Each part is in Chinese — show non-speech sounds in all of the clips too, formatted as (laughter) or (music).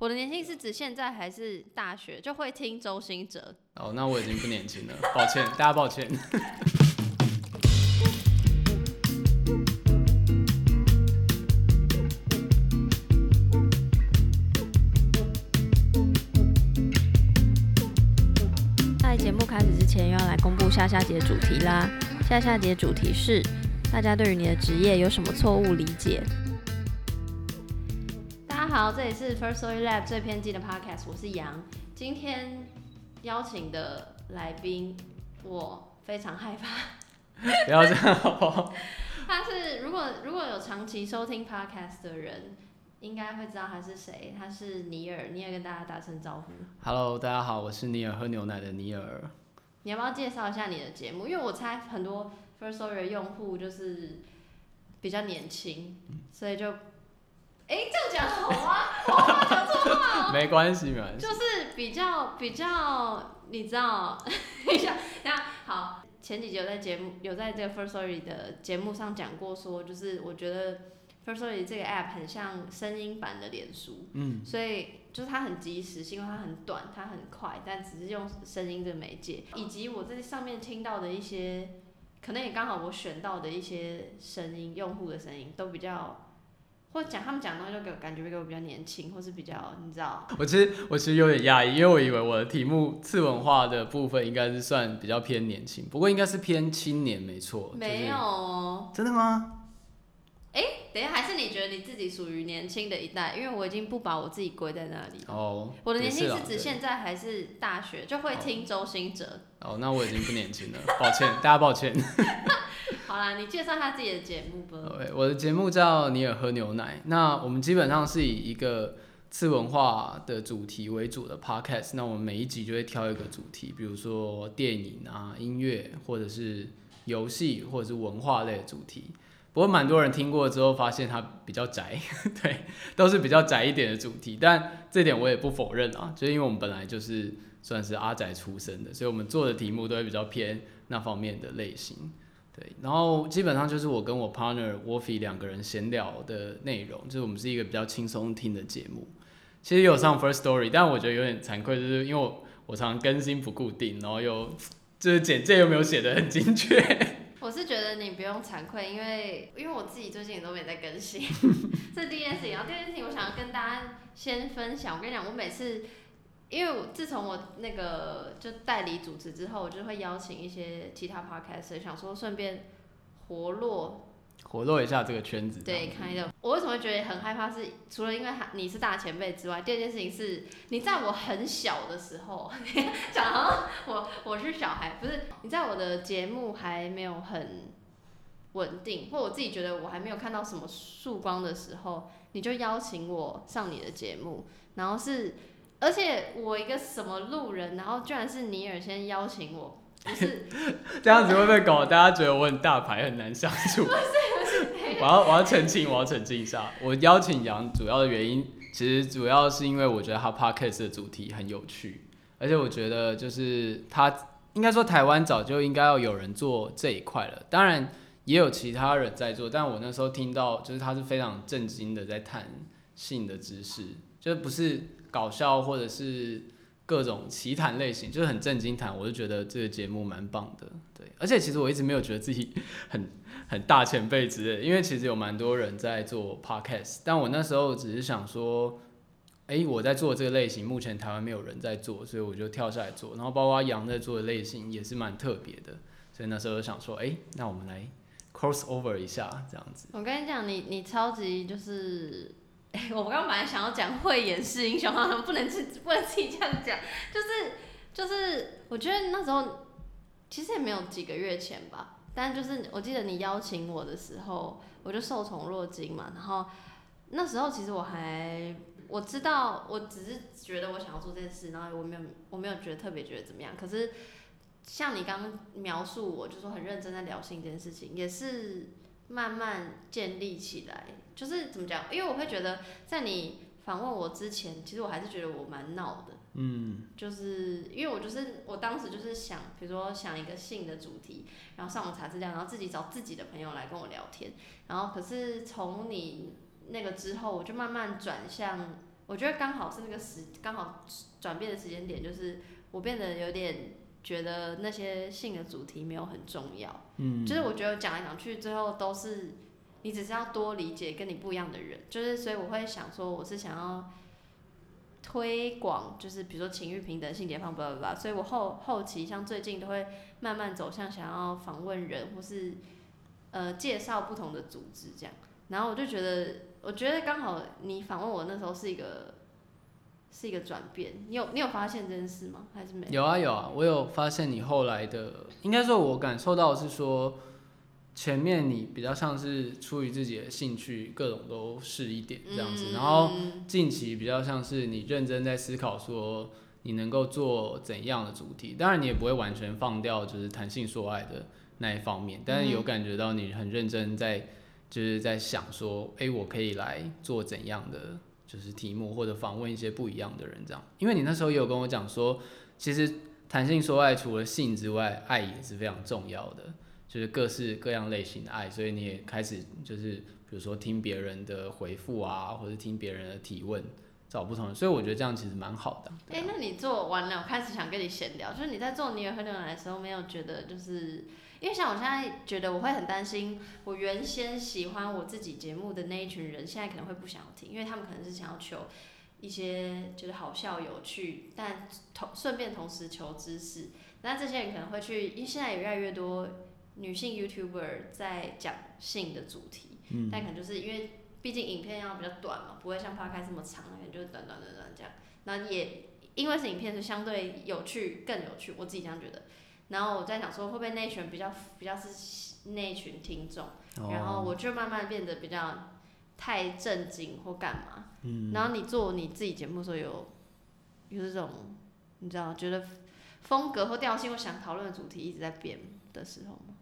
我的年轻是指现在还是大学就会听周星哲？哦，那我已经不年轻了，抱歉，大家抱歉。在节目开始之前，又要来公布下下节主题啦。下下节主题是：大家对于你的职业有什么错误理解？好，这里是 First Story Lab 最偏激的 Podcast，我是杨。今天邀请的来宾，我非常害怕。(laughs) 不要这样好不好？(laughs) 他是如果如果有长期收听 Podcast 的人，应该会知道他是谁。他是尼尔，尼尔跟大家打声招呼。Hello，大家好，我是尼尔喝牛奶的尼尔。你要不要介绍一下你的节目？因为我猜很多 First Story 的用户就是比较年轻，所以就，哎、这样讲好吗？我话讲错话哦。没关系，没关系。就是比较比较，你知道，(laughs) 等一下，等一下，好，前几集有在节目有在这个 First Story 的节目上讲过说就是我觉得 First Story 这个 app 很像声音版的脸书，嗯，所以就是它很及时是，因为它很短，它很快，但只是用声音这个媒介，以及我在上面听到的一些，可能也刚好我选到的一些声音，用户的声音都比较。或讲他们讲的东西，就给我感觉给我比较年轻，或是比较你知道，我其实我其实有点讶异，因为我以为我的题目次文化的部分应该是算比较偏年轻，不过应该是偏青年，没错。没有哦。真的吗？等一下，还是你觉得你自己属于年轻的一代？因为我已经不把我自己归在那里。哦，我的年轻是指现在还是大学就会听周星哲。哦，那我已经不年轻了，抱歉，大家抱歉。(laughs) 好啦，你介绍他自己的节目吧。对，我的节目叫尼尔喝牛奶。那我们基本上是以一个次文化的主题为主的 podcast。那我们每一集就会挑一个主题，比如说电影啊、音乐，或者是游戏，或者是文化类的主题。不过蛮多人听过之后，发现它比较窄，(laughs) 对，都是比较窄一点的主题。但这点我也不否认啊，就是因为我们本来就是算是阿宅出身的，所以我们做的题目都会比较偏那方面的类型。对，然后基本上就是我跟我 partner Wolfie 两个人闲聊的内容，就是我们是一个比较轻松听的节目。其实有上 First Story，但我觉得有点惭愧，就是因为我我常常更新不固定，然后又就是简介又没有写的很精确。(laughs) 我是觉得你不用惭愧，因为因为我自己最近也都没在更新，(laughs) 这是第一件事情。然后第二件事情，我想要跟大家先分享。我跟你讲，我每次，因为我自从我那个就代理主持之后，我就会邀请一些其他 podcast，想说顺便活络活络一下这个圈子。对，开的。我为什么会觉得很害怕是？除了因为你是大前辈之外，第二件事情是你在我很小的时候，讲好像我我是小孩，不是？你在我的节目还没有很稳定，或我自己觉得我还没有看到什么曙光的时候，你就邀请我上你的节目，然后是，而且我一个什么路人，然后居然是尼尔先邀请我，不是？(laughs) 这样子会不会搞大家觉得我很大牌，很难相处？(laughs) 我要我要澄清，我要澄清一下，我邀请杨主要的原因，其实主要是因为我觉得他 podcast 的主题很有趣，而且我觉得就是他应该说台湾早就应该要有人做这一块了，当然也有其他人在做，但我那时候听到就是他是非常震惊的在谈性的知识，就是不是搞笑或者是各种奇谈类型，就是很震惊谈，我就觉得这个节目蛮棒的，对，而且其实我一直没有觉得自己很。很大前辈之类，因为其实有蛮多人在做 podcast，但我那时候只是想说，哎、我在做这个类型，目前台湾没有人在做，所以我就跳下来做。然后包括杨在做的类型也是蛮特别的，所以那时候就想说，哎、那我们来 cross over 一下这样子。我跟你讲，你你超级就是，(laughs) 我刚刚本来想要讲慧眼识英雄，好像不能自不能自己这样讲，就是就是，我觉得那时候其实也没有几个月前吧，但就是我记得你邀请我的时候，我就受宠若惊嘛，然后那时候其实我还我知道，我只是觉得我想要做这件事，然后我没有我没有觉得特别觉得怎么样，可是像你刚刚描述我，就说很认真在聊性这件事情，也是慢慢建立起来。就是怎么讲？因为我会觉得，在你访问我之前，其实我还是觉得我蛮闹的。嗯，就是因为我就是我当时就是想，比如说想一个性的主题，然后上网查资料，然后自己找自己的朋友来跟我聊天。然后可是从你那个之后，我就慢慢转向。我觉得刚好是那个时刚好转变的时间点，就是我变得有点觉得那些性的主题没有很重要，嗯，就是我觉得讲来讲去最后都是你只是要多理解跟你不一样的人，就是所以我会想说我是想要推广，就是比如说情欲平等、性解放，巴拉巴拉，所以我后后期像最近都会慢慢走向想要访问人或是呃介绍不同的组织这样，然后我就觉得我觉得刚好你访问我那时候是一个是一个转变，你有你有发现这件事吗？还是没？有有啊有啊，我有发现你后来的，应该说我感受到的是说，前面你比较像是出于自己的兴趣，各种都试一点这样子，嗯然后近期比较像是你认真在思考说你能够做怎样的主题，当然你也不会完全放掉就是弹性说爱的那一方面，但是有感觉到你很认真在就是在想说，哎、我可以来做怎样的就是题目或者访问一些不一样的人这样，因为你那时候也有跟我讲说，其实弹性说爱除了性之外，爱也是非常重要的。就是各式各样类型的爱，所以你也开始就是比如说听别人的回复啊，或者听别人的提问，找不同的，所以我觉得这样其实蛮好的。哎、那你做完了，我开始想跟你闲聊，就是你在做你也喝牛奶的时候，没有觉得就是，因为像我现在觉得我会很担心，我原先喜欢我自己节目的那一群人，现在可能会不想要听，因为他们可能是想要求一些就是好笑有趣，但同顺便同时求知识。那这些人可能会去，因为现在也越来越多女性 YouTuber 在讲性的主题，嗯但可能就是因为毕竟影片要比较短嘛，不会像 Podcast 这么长，可能就是短短短短这样。那也因为是影片，是相对有趣，更有趣，我自己这样觉得。然后我在想说，会不会那一群比较比较是那一群听众，然后哦我就慢慢变得比较太正经或干嘛。嗯，然后你做你自己节目的时候有有这种你知道觉得风格或调性或想讨论的主题一直在变的时候吗？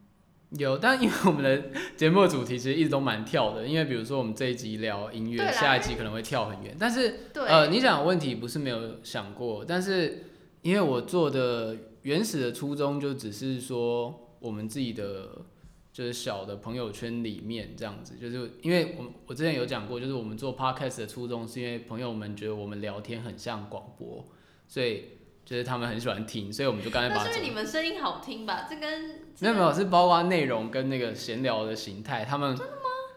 有，但因为我们的节目的主题其实一直都蛮跳的，因为比如说我们这一集聊音乐，下一集可能会跳很远，但是对，呃，你讲的问题不是没有想过，但是因为我做的原始的初衷就只是说我们自己的就是小的朋友圈里面这样子，就是因为我我之前有讲过，就是我们做 podcast 的初衷是因为朋友们觉得我们聊天很像广播，所以就是他们很喜欢听，所以我们就刚才把它做那是因为你们声音好听吧？这跟没有没有，是包括内容跟那个闲聊的形态，他们？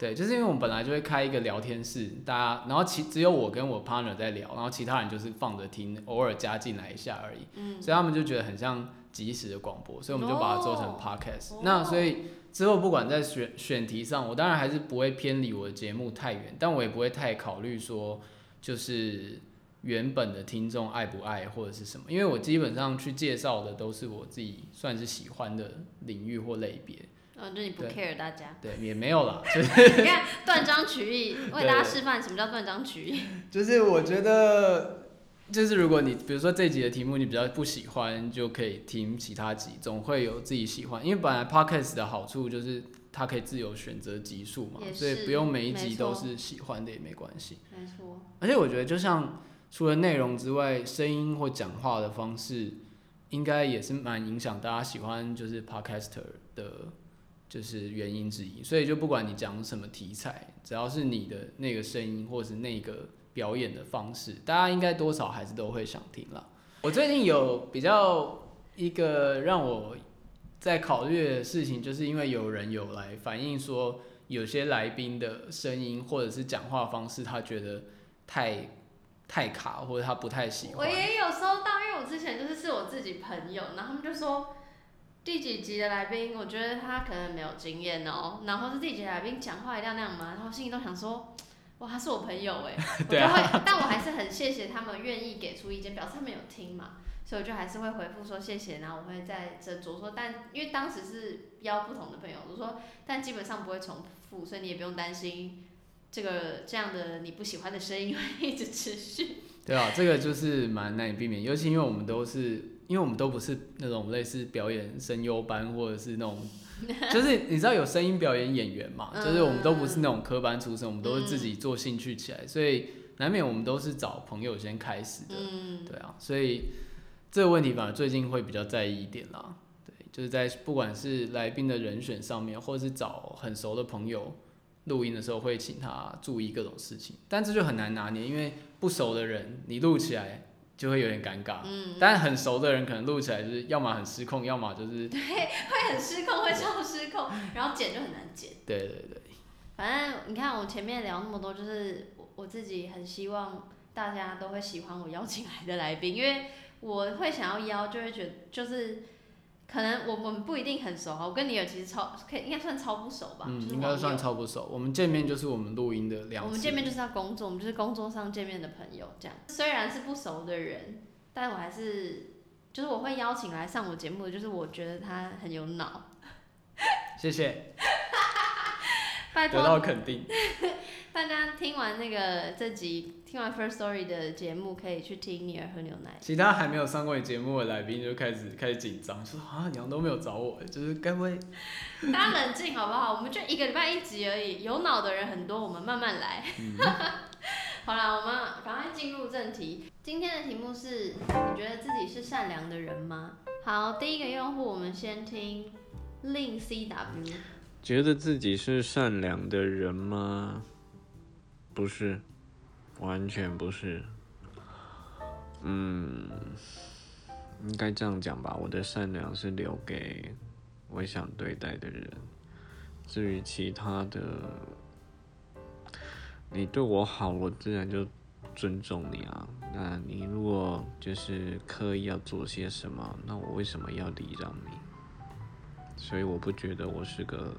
对，就是因为我们本来就会开一个聊天室，大家，然后其只有我跟我 partner 在聊，然后其他人就是放着听，偶尔加进来一下而已，嗯，所以他们就觉得很像即时的广播，所以我们就把它做成哦。podcast、哦。那所以之后不管在选选题上，我当然还是不会偏离我的节目太远，但我也不会太考虑说就是原本的听众爱不爱或者是什么，因为我基本上去介绍的都是我自己算是喜欢的领域或类别。嗯，就你不 care 大家。对，也没有啦，就是 (laughs) 你看断章取义，为大家示范什么叫断章取义。(laughs) 就是我觉得，就是如果你比如说这集的题目你比较不喜欢，就可以听其他集，总会有自己喜欢。因为本来 podcast 的好处就是它可以自由选择集数嘛，所以不用每一集都是喜欢的也没关系。没错，而且我觉得，就像除了内容之外，声音或讲话的方式，应该也是蛮影响大家喜欢就是 podcaster 的，就是原因之一。所以就不管你讲什么题材，只要是你的那个声音或是那个表演的方式，大家应该多少还是都会想听啦。我最近有比较一个让我在考虑的事情，就是因为有人有来反映说，有些来宾的声音或者是讲话方式，他觉得太太卡，或者他不太喜欢。我也有收到，因为我之前就是是我自己朋友，然后他们就说第几集的来宾，我觉得他可能没有经验哦，然后是第几集的来宾讲话一定要那样嘛？然后心里都想说。哇，他是我朋友哎，(laughs) 我就对但我还是很谢谢他们愿意给出意见，表示他们有听嘛，所以我就还是会回复说谢谢，然后我会再斟酌说，但因为当时是邀不同的朋友，我说，但基本上不会重复，所以你也不用担心这个这样的你不喜欢的声音会一直持续。对啊，这个就是蛮难以避免，尤其因为我们都是，因为我们都不是那种类似表演声优班，或者是那种，(laughs) 就是你知道有声音表演演员嘛，就是我们都不是那种科班出身，我们都是自己做兴趣起来，所以难免我们都是找朋友先开始的，嗯，对啊，所以这个问题反而最近会比较在意一点啦。对，就是在不管是来宾的人选上面，或者是找很熟的朋友录音的时候会请他注意各种事情，但这就很难拿捏，因为不熟的人你录起来就会有点尴尬，嗯，但很熟的人可能录起来就是要么很失控，要么就是会很失控，会超失控，(laughs) 然后剪就很难剪。对对对，反正你看，我前面聊那么多，就是我我自己很希望大家都会喜欢我邀请来的来宾，因为我会想要邀，就会觉得就是可能我我们不一定很熟哈，我跟你有其实超可以应该算超不熟吧，嗯，就是应该算超不熟。我们见面就是我们录音的两次，我们见面就是要工作，我们就是工作上见面的朋友，这样。虽然是不熟的人，但我还是就是我会邀请来上我节目的，就是我觉得他很有脑，谢谢，(laughs) 拜得到托肯定。(laughs) 大家听完那个这集，听完 First Story 的节目，可以去听尼尔喝牛奶。其他还没有上过你节目的来宾就开始开始紧张，说啊，娘都没有找我，就是该不会大家冷静好不好？我们就一个礼拜一集而已，有脑的人很多，我们慢慢来。(laughs) 好啦，我们赶快进入正题。今天的题目是：你觉得自己是善良的人吗？好，第一个用户，我们先听令 CW。觉得自己是善良的人吗？不是，完全不是。嗯，应该这样讲吧。我的善良是留给我想对待的人。至于其他的，你对我好，我自然就尊重你啊。那你如果就是刻意要做些什么，那我为什么要礼让你？所以我不觉得我是个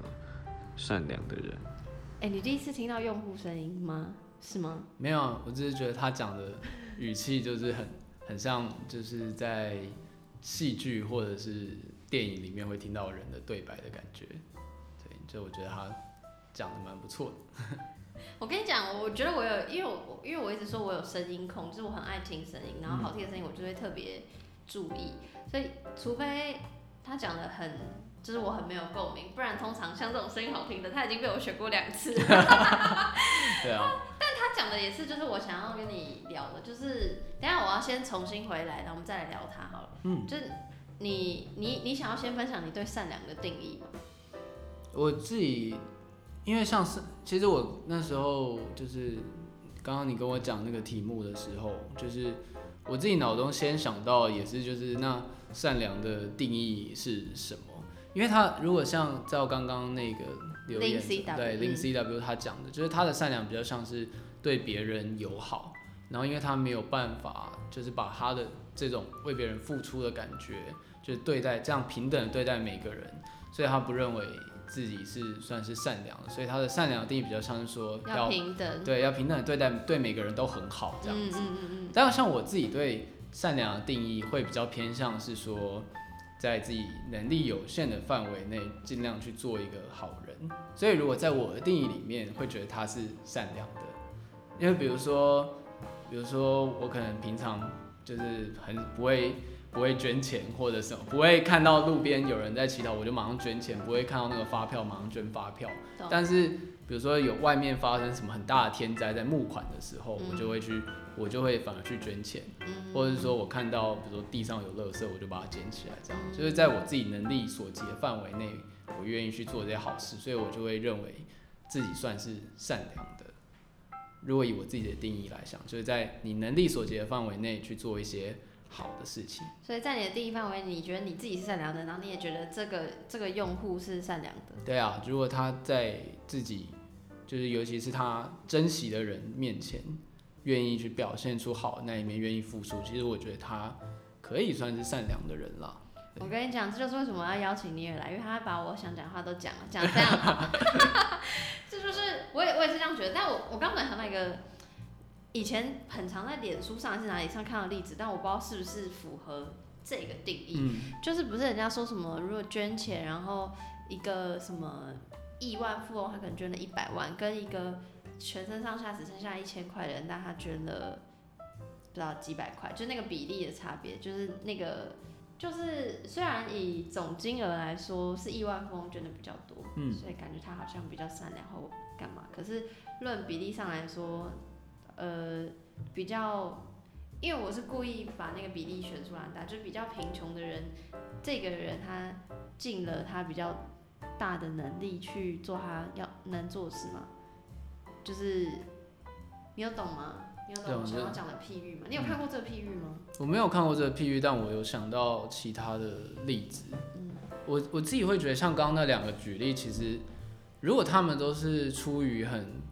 善良的人。哎、你第一次听到用户声音吗？是吗？没有，我只是觉得他讲的语气就是很很像，就是在戏剧或者是电影里面会听到人的对白的感觉。对，就我觉得他讲的蛮不错的。(laughs) 我跟你讲，我觉得我有，因为我因为我一直说我有声音控，就是我很爱听声音，然后好听的声音我就会特别注意，所以除非他讲的很，就是我很没有共鸣，不然通常像这种声音好听的，他已经被我选过两次。(laughs) 对啊，但他讲的也是，就是我想要跟你聊的，就是等下我要先重新回来，然后我们再来聊他好了。嗯，就是你你你想要先分享你对善良的定义吗？我自己因为像是，其实我那时候就是刚刚你跟我讲那个题目的时候，就是我自己脑中先想到也是就是那善良的定义是什么？因为他如果像照刚刚那个留言 CW 对零嗯 CW 他讲的，就是他的善良比较像是对别人友好，然后因为他没有办法就是把他的这种为别人付出的感觉，就是对待这样平等地对待每个人，所以他不认为自己是算是善良的，所以他的善良的定义比较像是说要平等。对要平等地对待对每个人都很好这样子。嗯嗯嗯嗯。但像我自己对善良的定义会比较偏向是说，在自己能力有限的范围内，尽量去做一个好人。所以如果在我的定义里面，会觉得他是善良的，因为比如说，比如说我可能平常就是很不会不会捐钱或者什么，不会看到路边有人在乞讨，我就马上捐钱，不会看到那个发票马上捐发票。但是比如说有外面发生什么很大的天灾，在募款的时候，嗯我就会去，我就会反而去捐钱，嗯或者是说我看到比如说地上有垃圾，我就把它捡起来，这样嗯就是在我自己能力所及的范围内，我愿意去做这些好事，所以我就会认为自己算是善良的。如果以我自己的定义来想，就是在你能力所及的范围内去做一些好的事情。所以在你的定义范围，你觉得你自己是善良的，然后你也觉得这个这个用户是善良的。对啊，如果他在自己，就是尤其是他珍惜的人面前，愿意去表现出好的那一面，愿意付出，其实我觉得他可以算是善良的人啦。我跟你讲，这就是为什么要邀请你也来，因为他把我想讲的话都讲了，讲这样。(laughs) 这就是我也我也是这样觉得，但我我刚刚想到一个，以前很常在脸书上还是哪里上看到例子，但我不知道是不是符合这个定义。嗯，就是不是人家说什么，如果捐钱，然后一个什么亿万富翁，他可能捐了一百万，跟一个全身上下只剩下一千块的人，但他捐了不知道几百块，就那个比例的差别，就是那个就是虽然以总金额来说是亿万富翁捐的比较多，嗯所以感觉他好像比较善良或干嘛，可是论比例上来说，呃，比较。因为我是故意把那个比例选出来的，就是比较贫穷的人，这个人他尽了他比较大的能力去做他要能做的事嘛。就是你有懂吗？你有懂我想要讲的譬喻吗？你有看过这个譬喻吗？我没有看过这个譬喻，但我有想到其他的例子。嗯我我自己会觉得，像刚刚那两个举例，其实如果他们都是出于很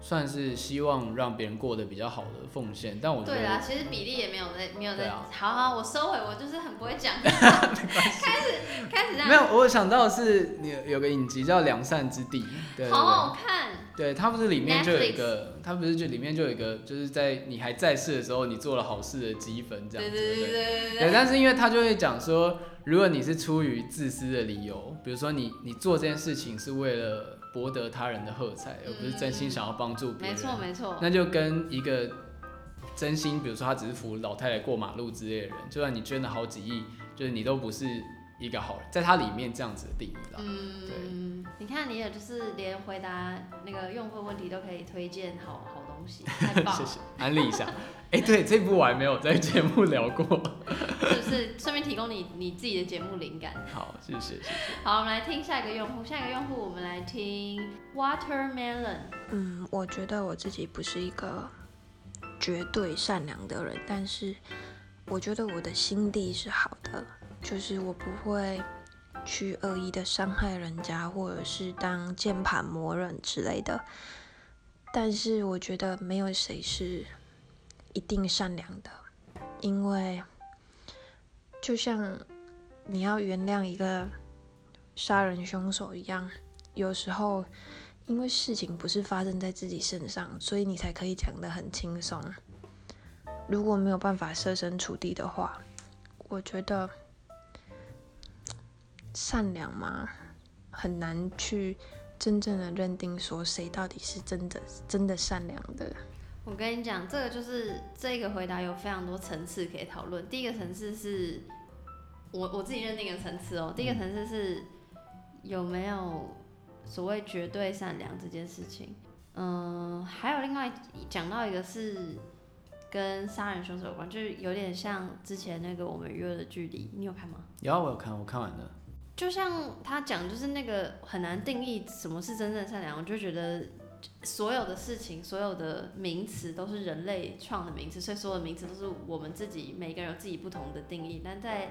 算是希望让别人过得比较好的奉献，但我觉对啊，其实比例也没有在没有在。好好，我收回，我就是很不会讲。(laughs) 开始开始这样，没有，我想到的是你有个影集叫《良善之地》，对对好。好看。对，它不是里面就有一个，它不是就里面就有一个，就是在你还在世的时候，你做了好事的积分这样子。对对对对对对，对。但是因为他就会讲说，如果你是出于自私的理由，比如说你你做这件事情是为了博得他人的喝彩，而不是真心想要帮助别人没人，错没错。那就跟一个真心，比如说他只是扶老太太过马路之类的人，就算你捐了好几亿，就是你都不是一个好人，在他里面这样子的定义啦。嗯，你看你也就是连回答那个用户问题都可以推荐好好东西，太棒谢了，谢，安利一下。哎、对，这部我还没有在节目聊过。(laughs) 是不是？顺便提供你你自己的节目灵感。好，谢谢谢谢。好，我们来听下一个用户，下一个用户我们来听 Watermelon。嗯，我觉得我自己不是一个绝对善良的人，但是我觉得我的心地是好的，就是我不会去恶意的伤害人家，或者是当键盘魔人之类的。但是我觉得没有谁是一定善良的，因为就像你要原谅一个杀人凶手一样，有时候。因为事情不是发生在自己身上，所以你才可以讲得很轻松。如果没有办法设身处地的话，我觉得善良吗，很难去真正的认定说谁到底是真的真的善良的。我跟你讲，这个就是这个回答有非常多层次可以讨论。第一个层次是我我自己认定的层次哦。第一个层次是有没有所谓绝对善良这件事情。嗯，还有另外讲到一个是跟杀人凶手有关，就是有点像之前那个我们约的距离，你有看吗？有啊，我有看，我看完了。就像他讲，就是那个很难定义什么是真正善良，我就觉得所有的事情，所有的名词都是人类创的名词，所以所有的名词都是我们自己每个人有自己不同的定义，但在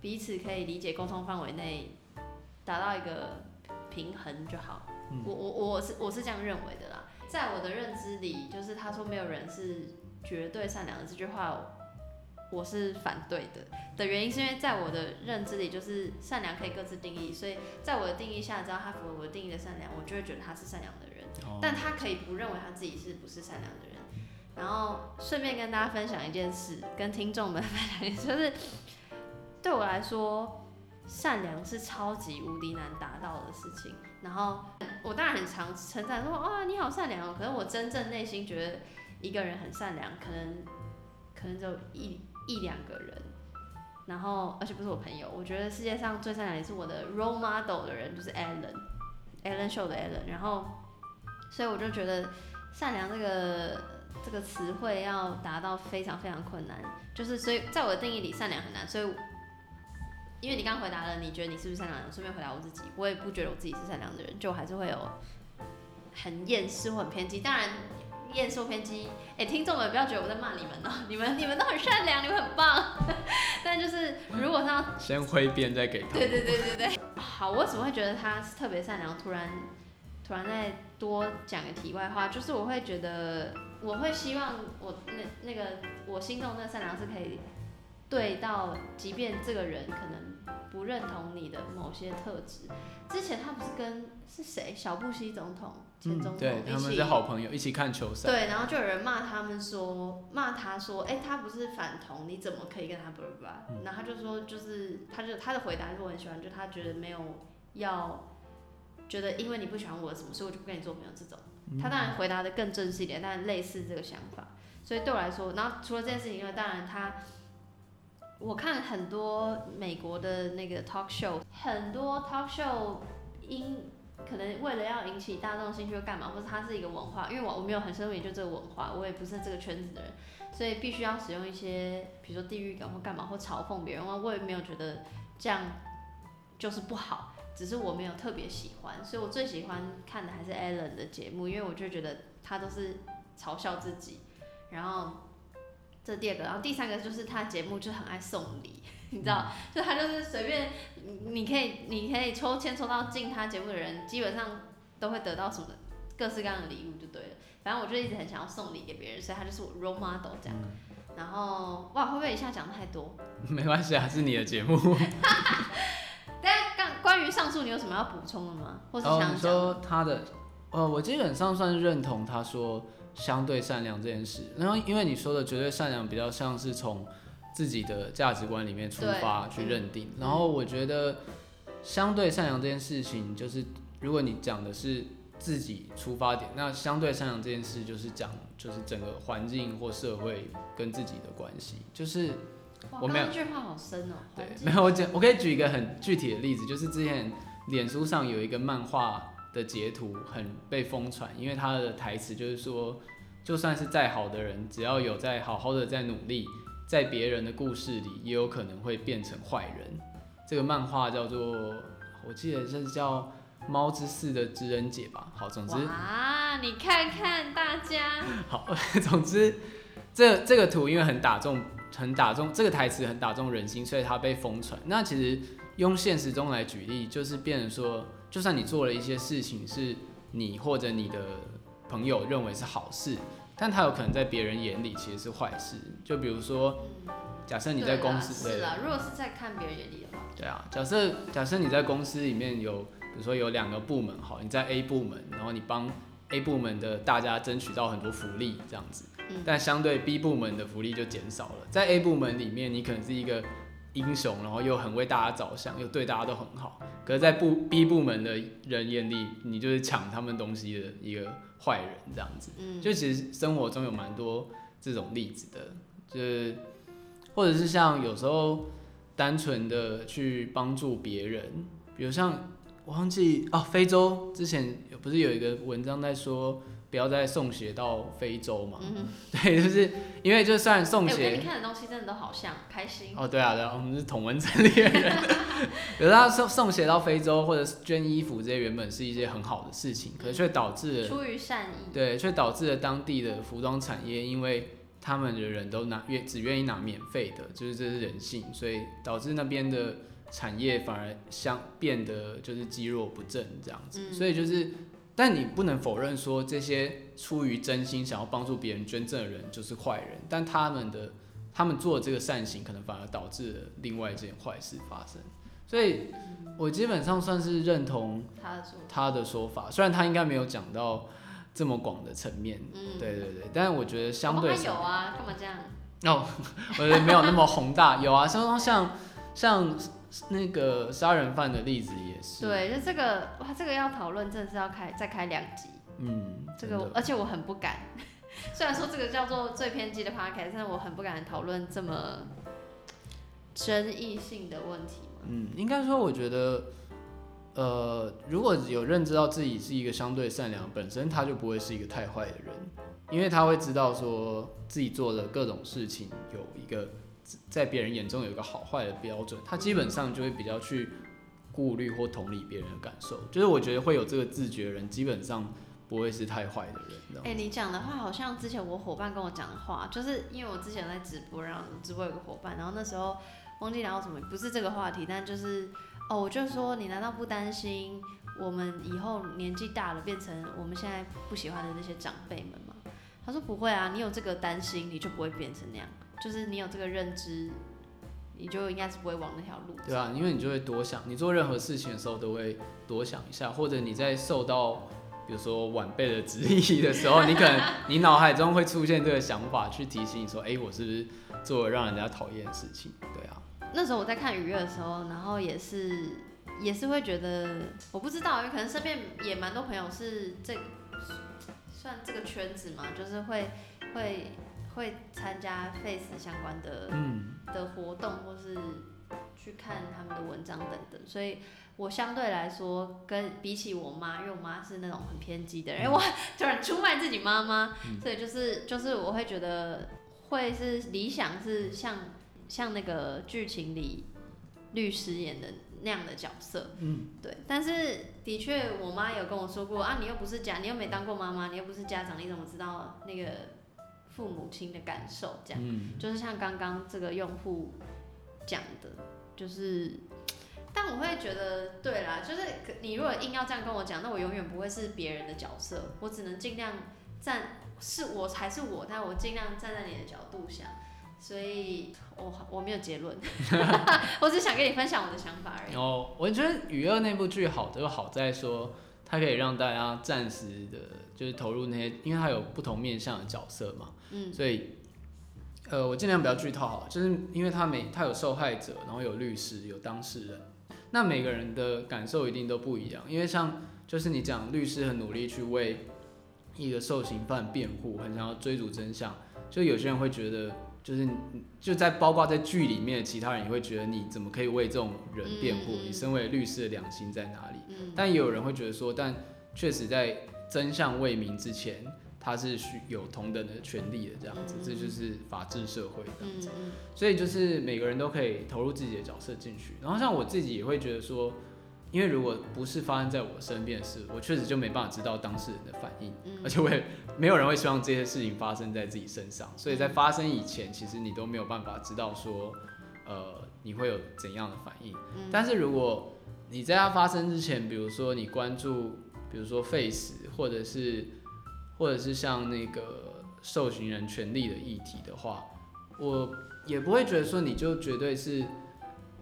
彼此可以理解沟通范围内达到一个平衡就好。我我我是我是这样认为的啦，在我的认知里，就是他说没有人是绝对善良的这句话，我是反对的。的原因是因为在我的认知里，就是善良可以各自定义，所以在我的定义下，只要他符合我的定义的善良，我就会觉得他是善良的人。哦但他可以不认为他自己是不是善良的人。然后顺便跟大家分享一件事，跟听众们分享一件事，就是对我来说，善良是超级无敌难达到的事情。然后我当然很常称赞说，哇，你好善良哦。可是我真正内心觉得一个人很善良，可能可能只有一一两个人。然后，而且不是我朋友，我觉得世界上最善良也是我的 role model 的人，就是 Alan，Alan Show 的 Alan。然后，所以我就觉得善良这个这个词汇要达到非常非常困难，就是所以在我的定义里，善良很难。所以，因为你刚回答了，你觉得你是不是善良的人？顺便回答我自己，我也不觉得我自己是善良的人，就还是会有很厌世或很偏激。当然。厌世或偏激，哎、听众们不要觉得我在骂你们哦、(laughs) 你们你们都很善良，你们很棒。(laughs) 但就是如果他先挥鞭再给他。对对对对对。好，我为什么会觉得他是特别善良？突然突然再多讲个题外话，就是我会觉得，我会希望我那那个我心中的善良是可以对到，即便这个人可能不认同你的某些特质。之前他不是跟是谁小布希总统对，他们是好朋友，一起看球赛。对，然后就有人骂他们说，骂他说，哎、他不是反同，你怎么可以跟他不不不然后他就说，就是他就他的回答是我很喜欢，就他觉得没有要，觉得因为你不喜欢我什么，所以我就不跟你做朋友这种。嗯他当然回答的更正式一点，但类似这个想法。所以对我来说，然后除了这件事情以外，当然他，我看很多美国的那个 talk show，很多 talk show 因可能为了要引起大众兴趣，干嘛，或者它是一个文化，因为我我没有很深入研究这个文化，我也不是这个圈子的人，所以必须要使用一些，比如说地域感或干嘛，或嘲讽别人，我也没有觉得这样就是不好，只是我没有特别喜欢，所以我最喜欢看的还是 Alan 的节目，因为我就觉得他都是嘲笑自己，然后这第二个，然后第三个就是他节目就很爱送礼，你知道，就他就是随便你可以你可以抽签抽到进他节目的人，基本上都会得到什么各式各样的礼物就对了。反正我就一直很想要送礼给别人，所以他就是我 role model 这样。然后哇，会不会一下讲太多？(laughs) 没关系啊，是你的节目。(laughs) (laughs) 但刚关于上述，你有什么要补充的吗？或是哦，想讲？你说他的，呃，我基本上算是认同他说相对善良这件事。然后因为你说的绝对善良，比较像是从自己的价值观里面出发去认定。嗯然后我觉得相对善良这件事情，就是如果你讲的是自己出发点，那相对善良这件事就是讲就是整个环境或社会跟自己的关系，就是。我没有这句话好深哦、对没有我讲，我可以举一个很具体的例子，就是之前脸书上有一个漫画的截图很被疯传，因为它的台词就是说，就算是再好的人，只要有在好好的在努力，在别人的故事里，也有可能会变成坏人。这个漫画叫做，我记得这是叫《猫之四的知恩姐》吧。好，总之，啊，你看看大家，好，(laughs) 总之，这这个图因为很打中，很打中这个台词很打中人心，所以它被疯传。那其实用现实中来举例，就是变成说，就算你做了一些事情是你或者你的朋友认为是好事，但他有可能在别人眼里其实是坏事。就比如说，假设你在公司，是啦，如果是在看别人眼里的话，对啊，假设假设你在公司里面有，比如说有两个部门，好，你在 A 部门，然后你帮 A 部门的大家争取到很多福利，这样子，嗯但相对 B 部门的福利就减少了。在 A 部门里面，你可能是一个英雄，然后又很为大家着想，又对大家都很好。可是，在部 B 部门的人眼里，你就是抢他们东西的一个坏人，这样子。嗯，就其实生活中有蛮多这种例子的，就是或者是像有时候单纯的去帮助别人，比如像我忘记哦，非洲之前有不是有一个文章在说不要再送鞋到非洲嘛？嗯 (laughs) 对，就是因为就算送哎、我跟血你看的东西真的都好像，开心。哦，对啊，对啊，我们是同文层的人。有时候他送送鞋到非洲，或者是捐衣服这些，原本是一些很好的事情，可是却导致了出于善意，对，却导致了当地的服装产业，因为他们的人都拿愿只愿意拿免费的，就是这是人性，所以导致那边的产业反而相变得就是积弱不振这样子。嗯所以就是，但你不能否认说这些出于真心想要帮助别人捐赠的人就是坏人，但他们的他们做的这个善行，可能反而导致了另外一件坏事发生。所以我基本上算是认同他的说，法，虽然他应该没有讲到这么广的层面，嗯，对对对，但是我觉得相对有啊，干嘛这样？哦，我觉得没有那么宏大，有啊，像像像那个杀人犯的例子也是，，对，就这个哇，这个要讨论，真的是要开再开两集。嗯，这个而且我很不敢。(laughs) 虽然说这个叫做最偏激的 podcast，但是我很不敢讨论这么争议性的问题嘛。嗯，应该说我觉得。呃，如果有认知到自己是一个相对善良，本身他就不会是一个太坏的人，因为他会知道说自己做的各种事情有一个在别人眼中有一个好坏的标准，他基本上就会比较去顾虑或同理别人的感受。就是我觉得会有这个自觉的人，基本上不会是太坏的人。这样哎、你讲的话好像之前我伙伴跟我讲的话，就是因为我之前在直播，然后直播有个伙伴，然后那时候忘记聊什么，不是这个话题，但就是哦，我就说你难道不担心我们以后年纪大了变成我们现在不喜欢的那些长辈们吗？他说不会啊，你有这个担心，你就不会变成那样，就是你有这个认知，你就应该是不会往那条路走。对啊，因为你就会多想，你做任何事情的时候都会多想一下，或者你在受到比如说晚辈的质疑的时候，你可能你脑海中会出现这个想法，去提醒你说，哎、我是不是做了让人家讨厌的事情？对啊，那时候我在看娱乐的时候，然后也是也是会觉得，我不知道，因为可能身边也蛮多朋友是这算这个圈子嘛，就是会会会参加 Face 相关的嗯，的活动，或是去看他们的文章等等，所以我相对来说跟比起我妈，因为我妈是那种很偏激的人，因为我 (laughs) 突然出卖自己妈妈，所以就是就是我会觉得会是理想是像像那个剧情里律师演的那样的角色。嗯，对。但是的确，我妈有跟我说过啊，你又不是家，你又没当过妈妈，你又不是家长，你怎么知道那个父母亲的感受？这样，嗯，就是像刚刚这个用户讲的，就是。但我会觉得，对啦，就是你如果硬要这样跟我讲，那我永远不会是别人的角色，我只能尽量站，是我才是我，但我尽量站在你的角度想，所以我我没有结论，我只想跟你分享我的想法而已。哦，我觉得《雨二》那部剧好就好在说，它可以让大家暂时的，就是投入那些，因为它有不同面向的角色嘛，嗯，所以，呃，我尽量不要剧透好了，就是因为他每他有受害者，然后有律师，有当事人。那每个人的感受一定都不一样，因为像就是你讲律师很努力去为一个受刑犯辩护，很想要追逐真相，就有些人会觉得，就是就在包括在剧里面的其他人也会觉得你怎么可以为这种人辩护？你身为律师的良心在哪里？但也有人会觉得说，但确实在真相未明之前。他是需有同等的权利的，这样子，这就是法治社会这样子。所以就是每个人都可以投入自己的角色进去。然后像我自己也会觉得说，因为如果不是发生在我身边的事，我确实就没办法知道当事人的反应，而且我也没有人会希望这些事情发生在自己身上。所以在发生以前，其实你都没有办法知道说，呃，你会有怎样的反应。但是如果你在它发生之前，比如说你关注，比如说 face 或者是或者是像那个受刑人权利的议题的话，我也不会觉得说你就绝对是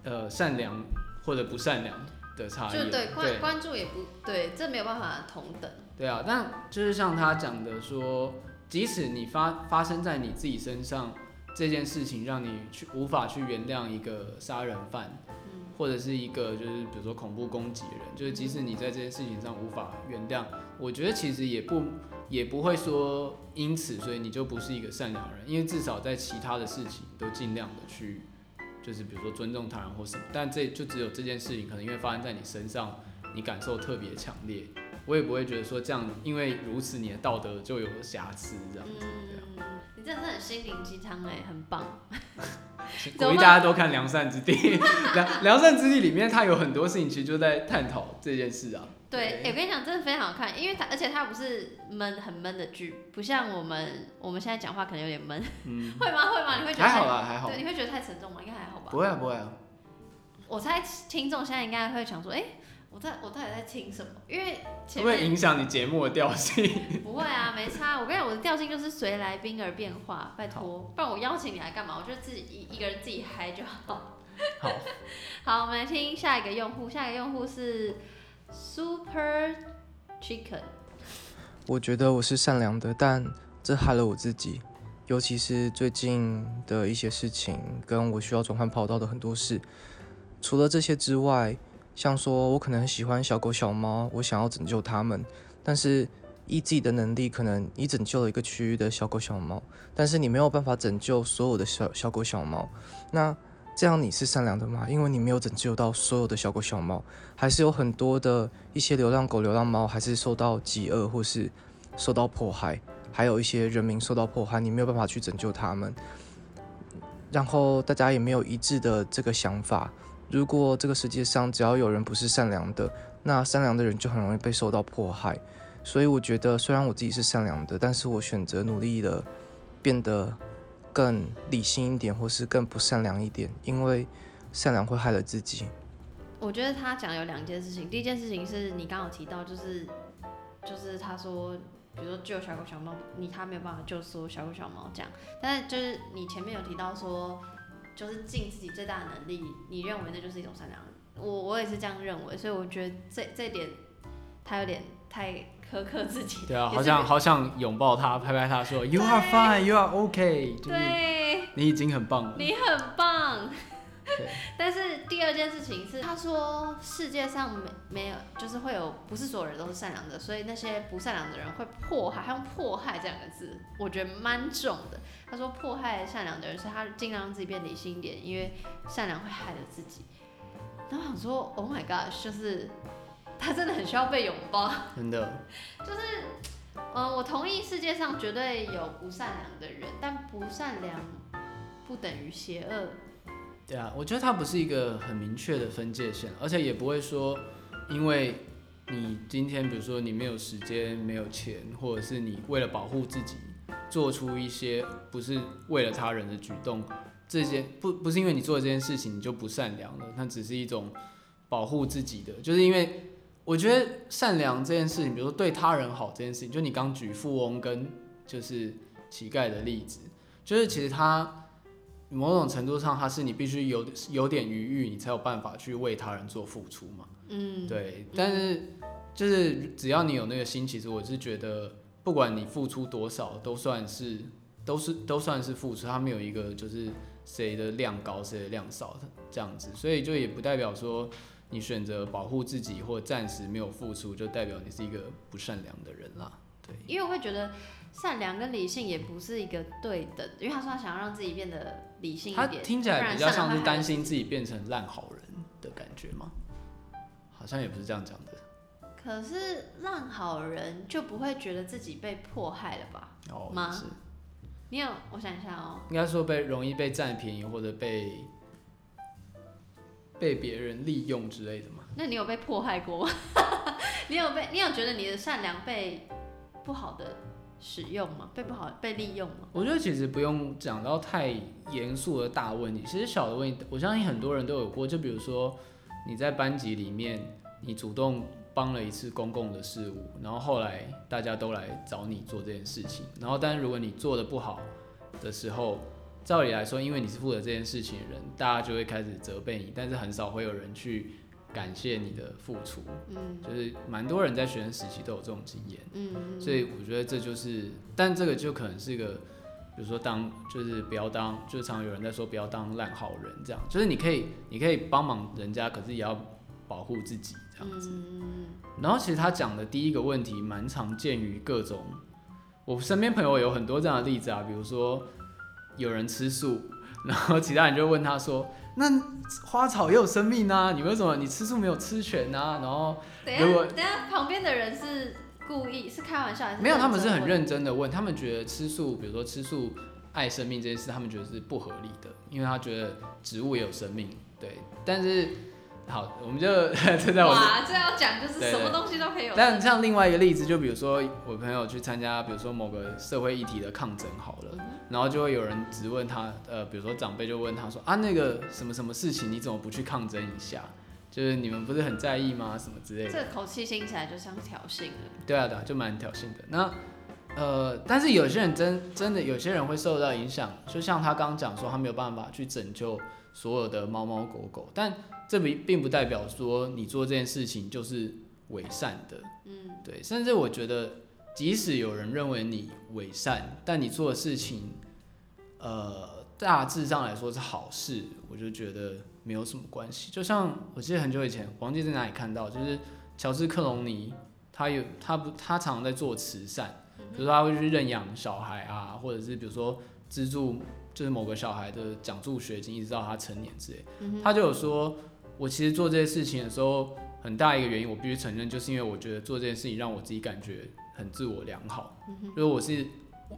呃善良或者不善良的差异。就对关关注也不对，这没有办法同等。对啊，但就是像他讲的说，即使你发发生在你自己身上这件事情，让你去无法去原谅一个杀人犯，或者是一个就是比如说恐怖攻击的人，就是即使你在这件事情上无法原谅，我觉得其实也不。也不会说因此，所以你就不是一个善良人，因为至少在其他的事情都尽量的去，就是比如说尊重他人或什么，但这就只有这件事情可能因为发生在你身上，你感受特别强烈，我也不会觉得说这样，因为如此你的道德就有瑕疵这样子。嗯，你真的是很心灵鸡汤哎，很棒。(laughs) 鼓励大家都看《良善之地》，(laughs)《良良善之地》里面它有很多事情其实就在探讨这件事啊。对，我跟你讲，真的非常好看，因为它，而且它不是闷很闷的剧，不像我们我们现在讲话可能有点闷，嗯，(laughs) 会吗？会吗？你会觉得还好啦，还好。对，你会觉得太沉重吗？应该还好吧。不会啊，不会啊。我猜听众现在应该会想说，哎，我在我到底在听什么？因为会不会影响你节目的调性？(laughs) 不会啊，没差。我跟你讲，我的调性就是随来宾而变化，拜托，不然我邀请你来干嘛？我就自己一一个人自己嗨就好。好，好，我们来听下一个用户，下一个用户是 Super。Chicken，我觉得我是善良的，但这害了我自己。尤其是最近的一些事情，跟我需要转换跑道的很多事。除了这些之外，像说我可能很喜欢小狗小猫，我想要拯救它们，但是依自己的能力，可能你拯救了一个区域的小狗小猫，但是你没有办法拯救所有的小小狗小猫。那这样你是善良的吗？因为你没有拯救到所有的小狗小猫，还是有很多的一些流浪狗、流浪猫，还是受到饥饿或是受到迫害，还有一些人民受到迫害，你没有办法去拯救他们。然后大家也没有一致的这个想法。如果这个世界上只要有人不是善良的，那善良的人就很容易被受到迫害。所以我觉得，虽然我自己是善良的，但是我选择努力的变得。更理性一点，或是更不善良一点，因为善良会害了自己。我觉得他讲有两件事情，第一件事情是你刚刚提到，就是就是他说，比如说救小狗小猫，你他没有办法救所有小狗小猫这样，但是就是你前面有提到说，就是尽自己最大的能力，你认为那就是一种善良。我我也是这样认为，所以我觉得这这点他有点太。苛刻自己，对啊，好想好想拥抱他，拍拍他说 “You are fine, you are OK”，对，你已经很棒了，你很棒。但是第二件事情是，他说世界上没没有，就是会有不是所有人都是善良的，所以那些不善良的人会迫害，他用“迫害”这两个字，我觉得蛮重的。他说迫害善良的人，所以他尽量让自己变理性一点，因为善良会害了自己。然后想说，Oh my God，就是。他真的很需要被拥抱，真的。就是，嗯，我同意世界上绝对有不善良的人，但不善良不等于邪恶。对啊，我觉得它不是一个很明确的分界线，而且也不会说，因为你今天比如说你没有时间、没有钱，或者是你为了保护自己做出一些不是为了他人的举动，这些不不是因为你做这件事情你就不善良了，那只是一种保护自己的，就是因为我觉得善良这件事情，比如说对他人好这件事情，就你刚举富翁跟就是乞丐的例子，就是其实他。某种程度上，它是你必须有有点余裕，你才有办法去为他人做付出嘛。嗯，对。但是就是只要你有那个心，其实我是觉得，不管你付出多少，都算是都是都算是付出。它没有一个就是谁的量高，谁的量少的这样子。所以就也不代表说你选择保护自己或暂时没有付出，就代表你是一个不善良的人啦。对。因为我会觉得善良跟理性也不是一个对等，因为他说他想要让自己变得。理性他听起来比较像是担心自己变成烂好人的感觉吗？好像也不是这样讲的。可是烂好人就不会觉得自己被迫害了吧？哦，吗？你有？我想一下哦。应该说被容易被占便宜或者被被别人利用之类的吗？那你有被迫害过吗？(laughs) 你有被？你有觉得你的善良被不好的？使用吗？被不好被利用吗？我觉得其实不用讲到太严肃的大问题，其实小的问题，我相信很多人都有过。就比如说你在班级里面，你主动帮了一次公共的事务，然后后来大家都来找你做这件事情，然后但是如果你做的不好的时候，照理来说，因为你是负责这件事情的人，大家就会开始责备你，但是很少会有人去。感谢你的付出，嗯，就是蛮多人在学生时期都有这种经验，嗯，所以我觉得这就是，但这个就可能是一个，比如说当就是不要当，就是常有人在说不要当烂好人这样，就是你可以你可以帮忙人家，可是也要保护自己这样子。嗯，然后其实他讲的第一个问题蛮常见于各种，我身边朋友有很多这样的例子啊，比如说有人吃素，然后其他人就问他说。那花草也有生命啊，你为什么你吃素没有吃全啊？然后，等下等下旁边的人是故意是开玩笑还是？没有，他们是很认真的问，他们觉得吃素，比如说吃素爱生命这件事，他们觉得是不合理的，因为他觉得植物也有生命，对，但是。好，我们就这 (laughs) 在我哇，这要讲就是什么东西都可以有。但像另外一个例子，就比如说我朋友去参加，比如说某个社会议题的抗争，好了，然后就会有人质问他，呃，比如说长辈就问他说啊，那个什么什么事情，你怎么不去抗争一下？就是你们不是很在意吗？什么之类的。这口气听起来就像挑衅了。对啊，对啊，就蛮挑衅的。那呃，但是有些人真真的有些人会受到影响，就像他刚刚讲说，他没有办法去拯救所有的猫猫狗狗，但。这并并不代表说你做这件事情就是伪善的，嗯，对，甚至我觉得，即使有人认为你伪善，但你做的事情，呃，大致上来说是好事，我就觉得没有什么关系。就像我记得很久以前，忘记在哪里看到，就是乔治克隆尼，他有他不他常常在做慈善，比如说他会去认养小孩啊，或者是比如说资助就是某个小孩的奖助学金，一直到他成年之类，他就有说。我其实做这些事情的时候，很大一个原因，我必须承认，就是因为我觉得做这件事情让我自己感觉很自我良好。如果我是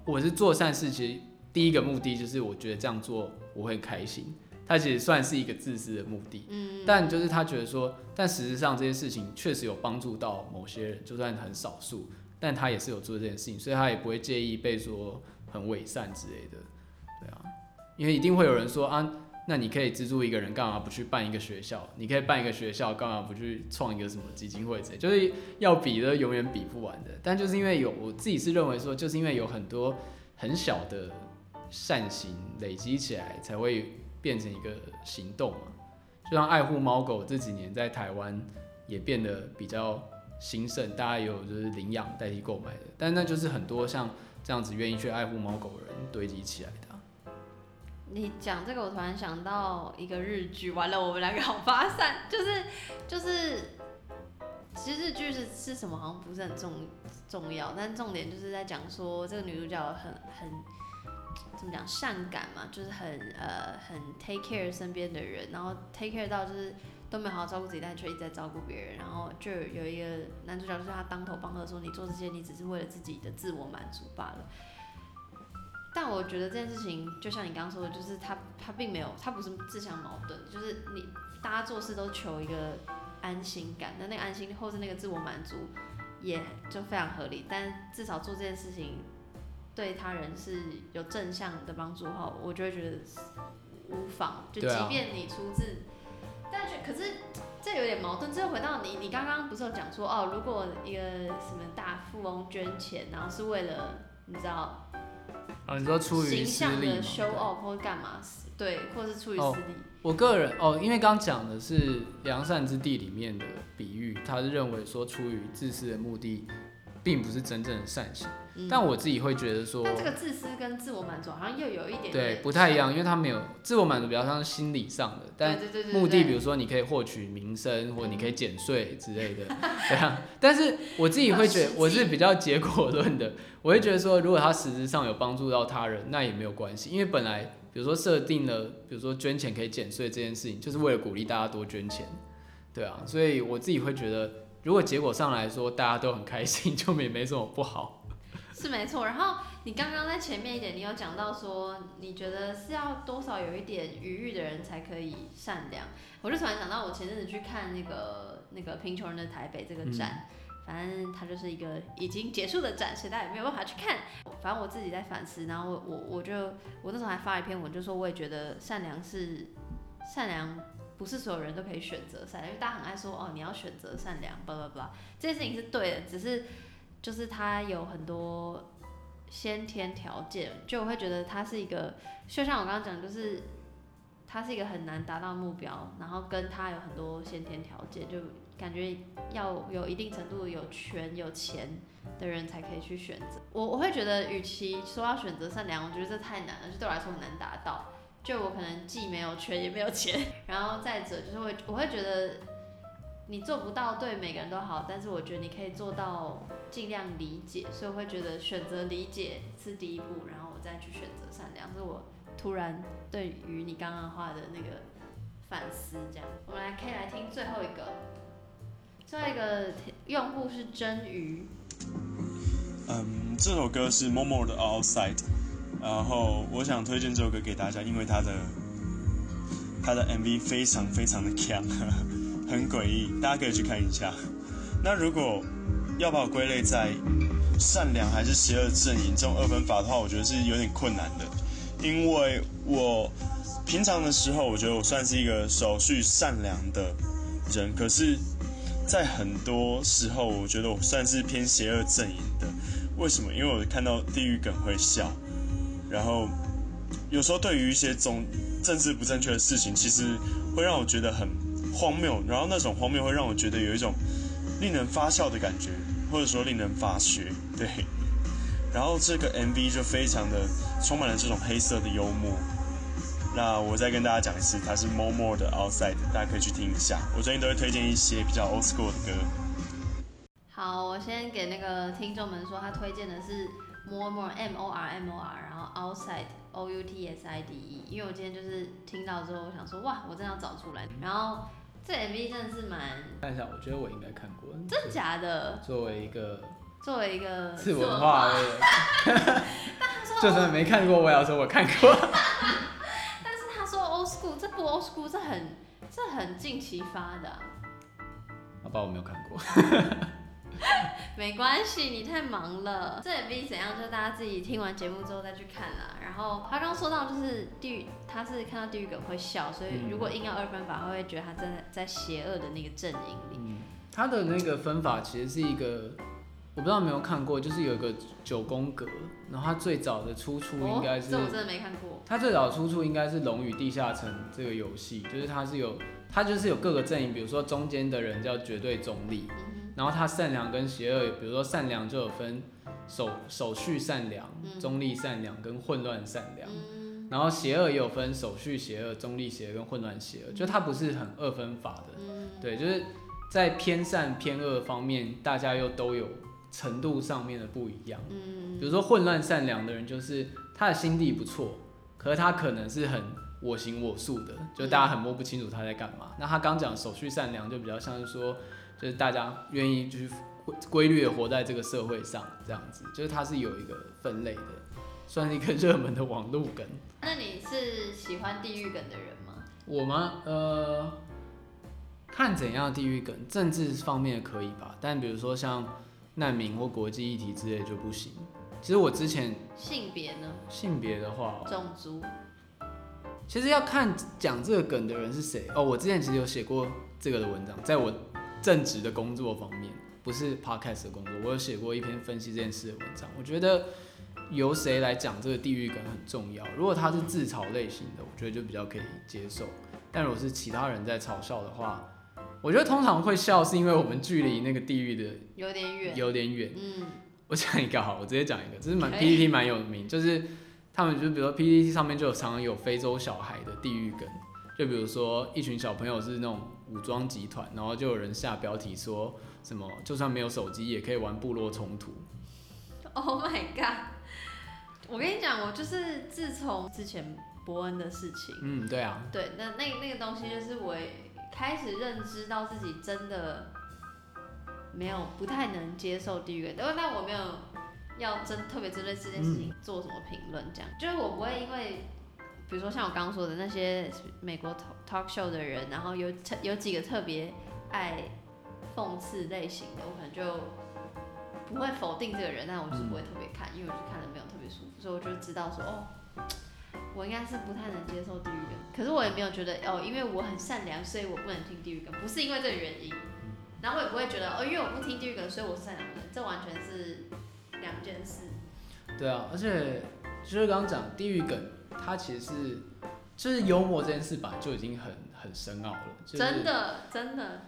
我是做善事，其实第一个目的就是我觉得这样做我会开心。他其实算是一个自私的目的，但就是他觉得说，但实质上这些事情确实有帮助到某些人，就算很少数，但他也是有做这件事情，所以他也不会介意被说很伪善之类的。对啊，因为一定会有人说啊。那你可以资助一个人，干嘛不去办一个学校？你可以办一个学校，干嘛不去创一个什么基金会之类？就是要比的，永远比不完的。但就是因为有，我自己是认为说，就是因为有很多很小的善行累积起来，才会变成一个行动嘛。就像爱护猫狗这几年在台湾也变得比较兴盛，大家有就是领养代替购买的，但那就是很多像这样子愿意去爱护猫狗的人堆积起来。你讲这个，我突然想到一个日剧，完了，我们两个好发散，就是就是，其实日剧是是什么，好像不是很重重要，但重点就是在讲说这个女主角很很怎么讲善感嘛，就是很呃很 take care 身边的人，然后 take care 到就是都没好好照顾自己，但却一直在照顾别人，然后就有一个男主角就是他当头棒喝说，你做这些你只是为了自己的自我满足罢了。但我觉得这件事情，就像你刚刚说的，就是他他并没有，他不是自相矛盾，就是你大家做事都求一个安心感，那那个安心或是那个自我满足，也就非常合理。但至少做这件事情对他人是有正向的帮助后，我就会觉得无妨。就即便你出自，但是可是这有点矛盾。这回到你，你刚刚不是有讲说哦，如果一个什么大富翁捐钱，然后是为了你知道啊，你说出于形私象的利嘛 show off 或干嘛，对，或是出于私利，我个人哦，因为刚讲的是《良善之地》里面的比喻，他是认为说出于自私的目的，并不是真正的善行。嗯但我自己会觉得说，但这个自私跟自我满足好像又有一点对不太一样，因为他没有自我满足，比较像是心理上的，但目的，比如说你可以获取名声，或你可以减税之类的，(laughs) 对啊。但是我自己会觉得，我是比较结果论的，我会觉得说，如果他实质上有帮助到他人，那也没有关系，因为本来比如说设定了，比如说捐钱可以减税这件事情，就是为了鼓励大家多捐钱，对啊。所以我自己会觉得，如果结果上来说大家都很开心，就也没什么不好。是没错。然后你刚刚在前面一点，你有讲到说，你觉得是要多少有一点余裕的人才可以善良。我就突然想到，我前阵子去看那个那个贫穷人的台北这个展，反正它就是一个已经结束的展，所以大家也没有办法去看。反正我自己在反思，然后我我我就我那时候还发了一篇文，就说我也觉得善良是善良。不是所有人都可以选择善良，因为大家很爱说哦，你要选择善良，巴拉巴拉，这件事情是对的，只是就是他有很多先天条件，就我会觉得他是一个，就像我刚刚讲，就是他是一个很难达到目标，然后跟他有很多先天条件，就感觉要有一定程度有权有钱的人才可以去选择。我我会觉得，与其说要选择善良，我觉得这太难了，就对我来说很难达到。就我可能既没有权也没有钱，(laughs) 然后再者就是会我会觉得你做不到对每个人都好，但是我觉得你可以做到尽量理解，所以我会觉得选择理解是第一步，然后我再去选择善良。是我突然对于你刚刚话的那个反思，这样。我们来可以来听最后一个，最后一个用户是真鱼，嗯，这首歌是 Momo 的 Outside，然后我想推荐这首歌给大家，因为它的它的 MV 非常非常的强，(laughs) 很诡异，大家可以去看一下。那如果要把我归类在善良还是邪恶阵营这种二分法的话，我觉得是有点困难的，因为我平常的时候，我觉得我算是一个守序善良的人，可是，在很多时候，我觉得我算是偏邪恶阵营的。为什么？因为我看到地狱梗会笑，然后有时候对于一些总政治不正确的事情，其实会让我觉得很荒谬，然后那种荒谬会让我觉得有一种令人发笑的感觉，或者说令人发噱，对。然后这个 MV 就非常的充满了这种黑色的幽默。那我再跟大家讲一次，它是 Momo 的 Outside，大家可以去听一下。我最近都会推荐一些比较 old school 的歌。好，我先给那个听众们说，他推荐的是 More More M O R M O R，然后 Outside O U T S I D E，因为我今天就是听到之后，我想说哇，我真的要找出来。然后这 MV 真的是蛮看一下，我觉得我应该看过。真假的，作为一个作为一个次文化 (laughs) 就算没看过，我也要说我看过。(laughs) 但是他说 Old School，这部 Old School 这很这很近期发的啊、好吧，我没有看过。(laughs) (laughs) 没关系，你太忙了。这 MV 怎样，就大家自己听完节目之后再去看啦。然后他刚刚说到，就是地狱，他是看到地狱梗会笑，所以嗯如果硬要二分法，他会觉得他真的在邪恶的那个阵营里。嗯，他的那个分法其实是一个，我不知道有没有看过，就是有一个九宫格，然后他最早的出处应该是哦，这我真的没看过。他最早出处应该是《龙与地下城》这个游戏，就是他是有，他就是有各个阵营，比如说中间的人叫绝对中立，嗯然后他善良跟邪恶，比如说善良就有分手手续善良、嗯。中立善良跟混乱善良，嗯。然后邪恶也有分手续邪恶、中立邪恶跟混乱邪恶，就它不是很二分法的，嗯。对，就是在偏善偏恶方面，大家又都有程度上面的不一样。嗯。比如说混乱善良的人，就是他的心地不错，可是他可能是很我行我素的，就大家很摸不清楚他在干嘛。那他刚讲手续善良，就比较像是说，就是大家愿意就是规规律的活在这个社会上，这样子，就是它是有一个分类的。算是一个热门的网络梗。那你是喜欢地狱梗的人吗？我吗？呃，看怎样地域梗，政治方面可以吧，但比如说像难民或国际议题之类就不行。其实我之前性别呢？性别的话，种族？其实要看讲这个梗的人是谁哦。我之前其实有写过这个的文章，在我正职的工作方面，不是 podcast 的工作，我有写过一篇分析这件事的文章。我觉得由谁来讲这个地域梗很重要。如果他是自嘲类型的，我觉得就比较可以接受。但如果是其他人在嘲笑的话，我觉得通常会笑是因为我们距离那个地域的有点远，有点远。嗯，我讲一个好，我直接讲一个，这是蛮 PPT 蛮有名，就是他们就比如说 PPT 上面就有常常有非洲小孩的地域梗，就比如说一群小朋友是那种武装集团，然后就有人下标题说什么就算没有手机也可以玩部落冲突，Oh my god！我跟你讲，我就是自从之前伯恩的事情，嗯，对啊，对，那那那个东西就是我开始认知到自己真的没有不太能接受地狱梗，但但我没有要针特别针对这件事情做什么评论，这样、就是我不会因为。比如说像我刚刚说的那些美国 talk talk show 的人，然后有特有几个特别爱讽刺类型的，我可能就不会否定这个人，但我就是不会特别看，因为我就看了没有特别舒服，所以我就知道说哦，(tsk) 我应该是不太能接受地狱梗，可是我也没有觉得哦，因为我很善良，所以我不能听地狱梗，不是因为这个原因。然后我也不会觉得哦，因为我不听地狱梗，所以我是善良的人，这完全是两件事。对啊，而且就是刚刚讲地狱梗，它其实是就是幽默这件事本来就已经很很深奥了，就是、真的真的，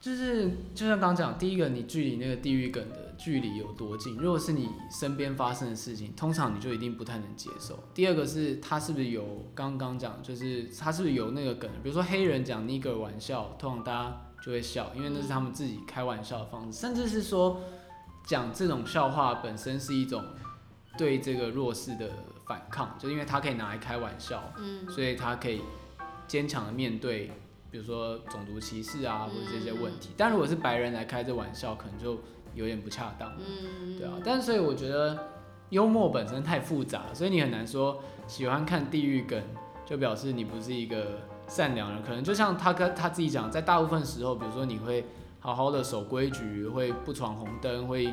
就是就像刚刚讲，第一个你距离那个地狱梗的距离有多近？如果是你身边发生的事情，通常你就一定不太能接受。第二个是他是不是有刚刚讲，就是他是不是有那个梗？比如说黑人讲 nigger 玩笑，通常大家就会笑，因为那是他们自己开玩笑的方式，甚至是说讲这种笑话本身是一种对这个弱势的反抗，就因为他可以拿来开玩笑，嗯，所以他可以坚强的面对，比如说种族歧视啊，或者这些问题。但如果是白人来开这玩笑，可能就有点不恰当，嗯，对啊。但所以我觉得幽默本身太复杂，所以你很难说喜欢看地狱梗，就表示你不是一个善良人。可能就像他跟他自己讲，在大部分时候，比如说你会好好的守规矩，会不闯红灯，会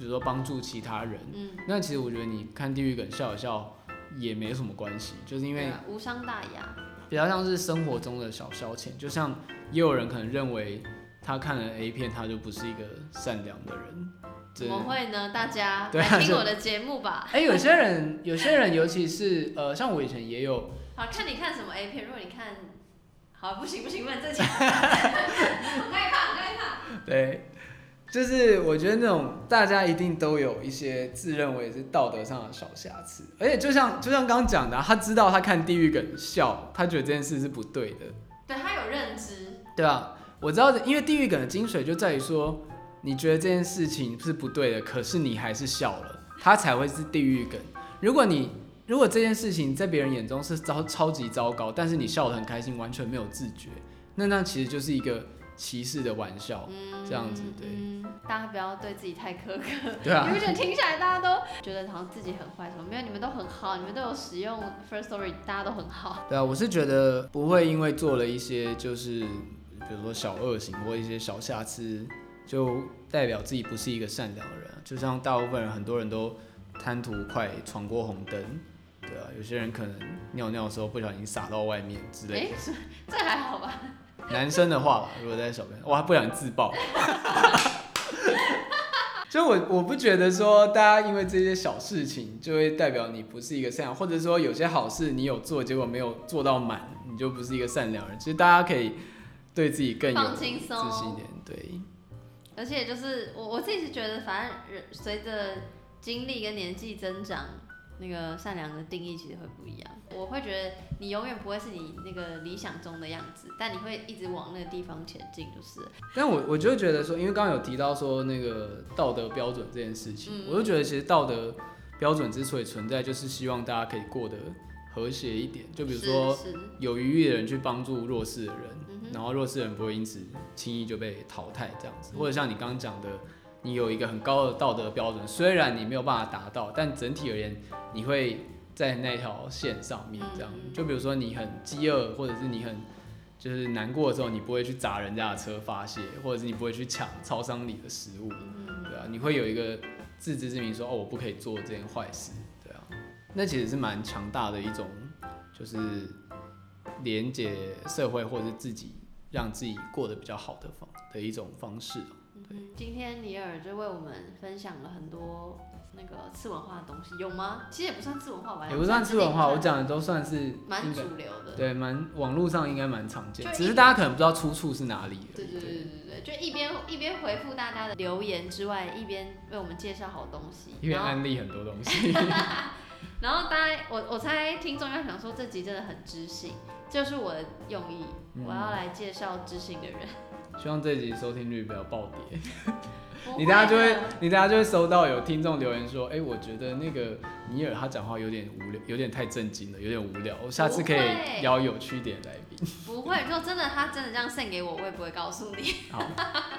比如说帮助其他人。嗯，那其实我觉得你看地狱梗笑一笑也没什么关系，就是因为无伤大雅。比较像是生活中的小消遣，就像也有人可能认为他看了 A 片，他就不是一个善良的人。怎这么会呢？大家 (laughs) 对啊就来听我的节目吧。哎、有些人，有些人，尤其是呃，像我以前也有，(laughs) 好看你看什么 A 片？如果你看，好不行不行，不能这样，(laughs) 很害怕很害怕。对，就是我觉得那种大家一定都有一些自认为是道德上的小瑕疵，而且就像就像刚刚讲的啊、他知道他看地狱梗笑，他觉得这件事是不对的，对他有认知，对吧？我知道，因为地狱梗的精髓就在于说，你觉得这件事情是不对的，可是你还是笑了，他才会是地狱梗。如果你如果这件事情在别人眼中是糟超级糟糕，但是你笑得很开心，完全没有自觉，那那其实就是一个歧视的玩笑，嗯，这样子对嗯，大家不要对自己太苛刻。(laughs) 对啊你，不觉得听起来大家都觉得好像自己很坏什么？没有，你们都很好，你们都有使用 First Story，大家都很好。对啊，我是觉得不会因为做了一些就是比如说小恶行或一些小瑕疵，就代表自己不是一个善良的人。就像大部分人，很多人都贪图快，闯过红灯。对啊，有些人可能尿尿的时候不小心洒到外面之类哎、是这还好吧？的。男生的话吧，如果在小便，哇，不想自爆。(laughs) 就我我不觉得说大家因为这些小事情就会代表你不是一个善良，或者说有些好事你有做，结果没有做到满，你就不是一个善良人。其实大家可以对自己更有放自信轻松一点，对。而且就是我我自己是觉得，反正人随着经历跟年纪增长，那个善良的定义其实会不一样。我会觉得你永远不会是你那个理想中的样子，但你会一直往那个地方前进，就是。但我我就觉得说，因为刚刚有提到说那个道德标准这件事情，嗯我就觉得其实道德标准之所以存在，就是希望大家可以过得和谐一点。就比如说有余裕的人去帮助弱势的人，然后弱势的人不会因此轻易就被淘汰这样子，或者像你刚刚讲的，你有一个很高的道德标准，虽然你没有办法达到，但整体而言，你会在那条线上面这样。嗯就比如说你很饥饿，或者是你很就是难过的时候，你不会去砸人家的车发泄，或者是你不会去抢超商里的食物，嗯对啊，你会有一个自知之明说，哦，我不可以做这件坏事，对啊，那其实是蛮强大的一种，就是连接社会或者是自己让自己过得比较好的方的一种方式。嗯，今天尼尔就为我们分享了很多那个次文化的东西，有吗？其实也不算次文化吧，也不算次文化，我算讲的都算是蛮主流的。对，蛮网络上应该蛮常见只是大家可能不知道出处是哪里。对对对对对对，就一边一边回复大家的留言之外，一边为我们介绍好东西，因为然后安利很多东西。然后大家，我我猜听众要想说这集真的很知性，就是我的用意，嗯我要来介绍知性的人。希望这集收听率不要暴跌。(laughs) 你等下就会，你等下就会收到有听众留言说，哎、我觉得那个尼尔他讲话有点无聊，有点太震惊了，有点无聊。我下次可以邀有趣一点来宾。不会，如果真的他真的这样 send 给我，我也不会告诉你。好，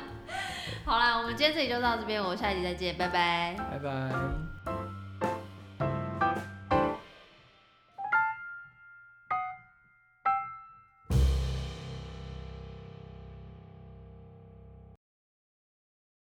(laughs) 好啦，我们今天这里就到这边，我们下一集再见，拜拜。拜拜。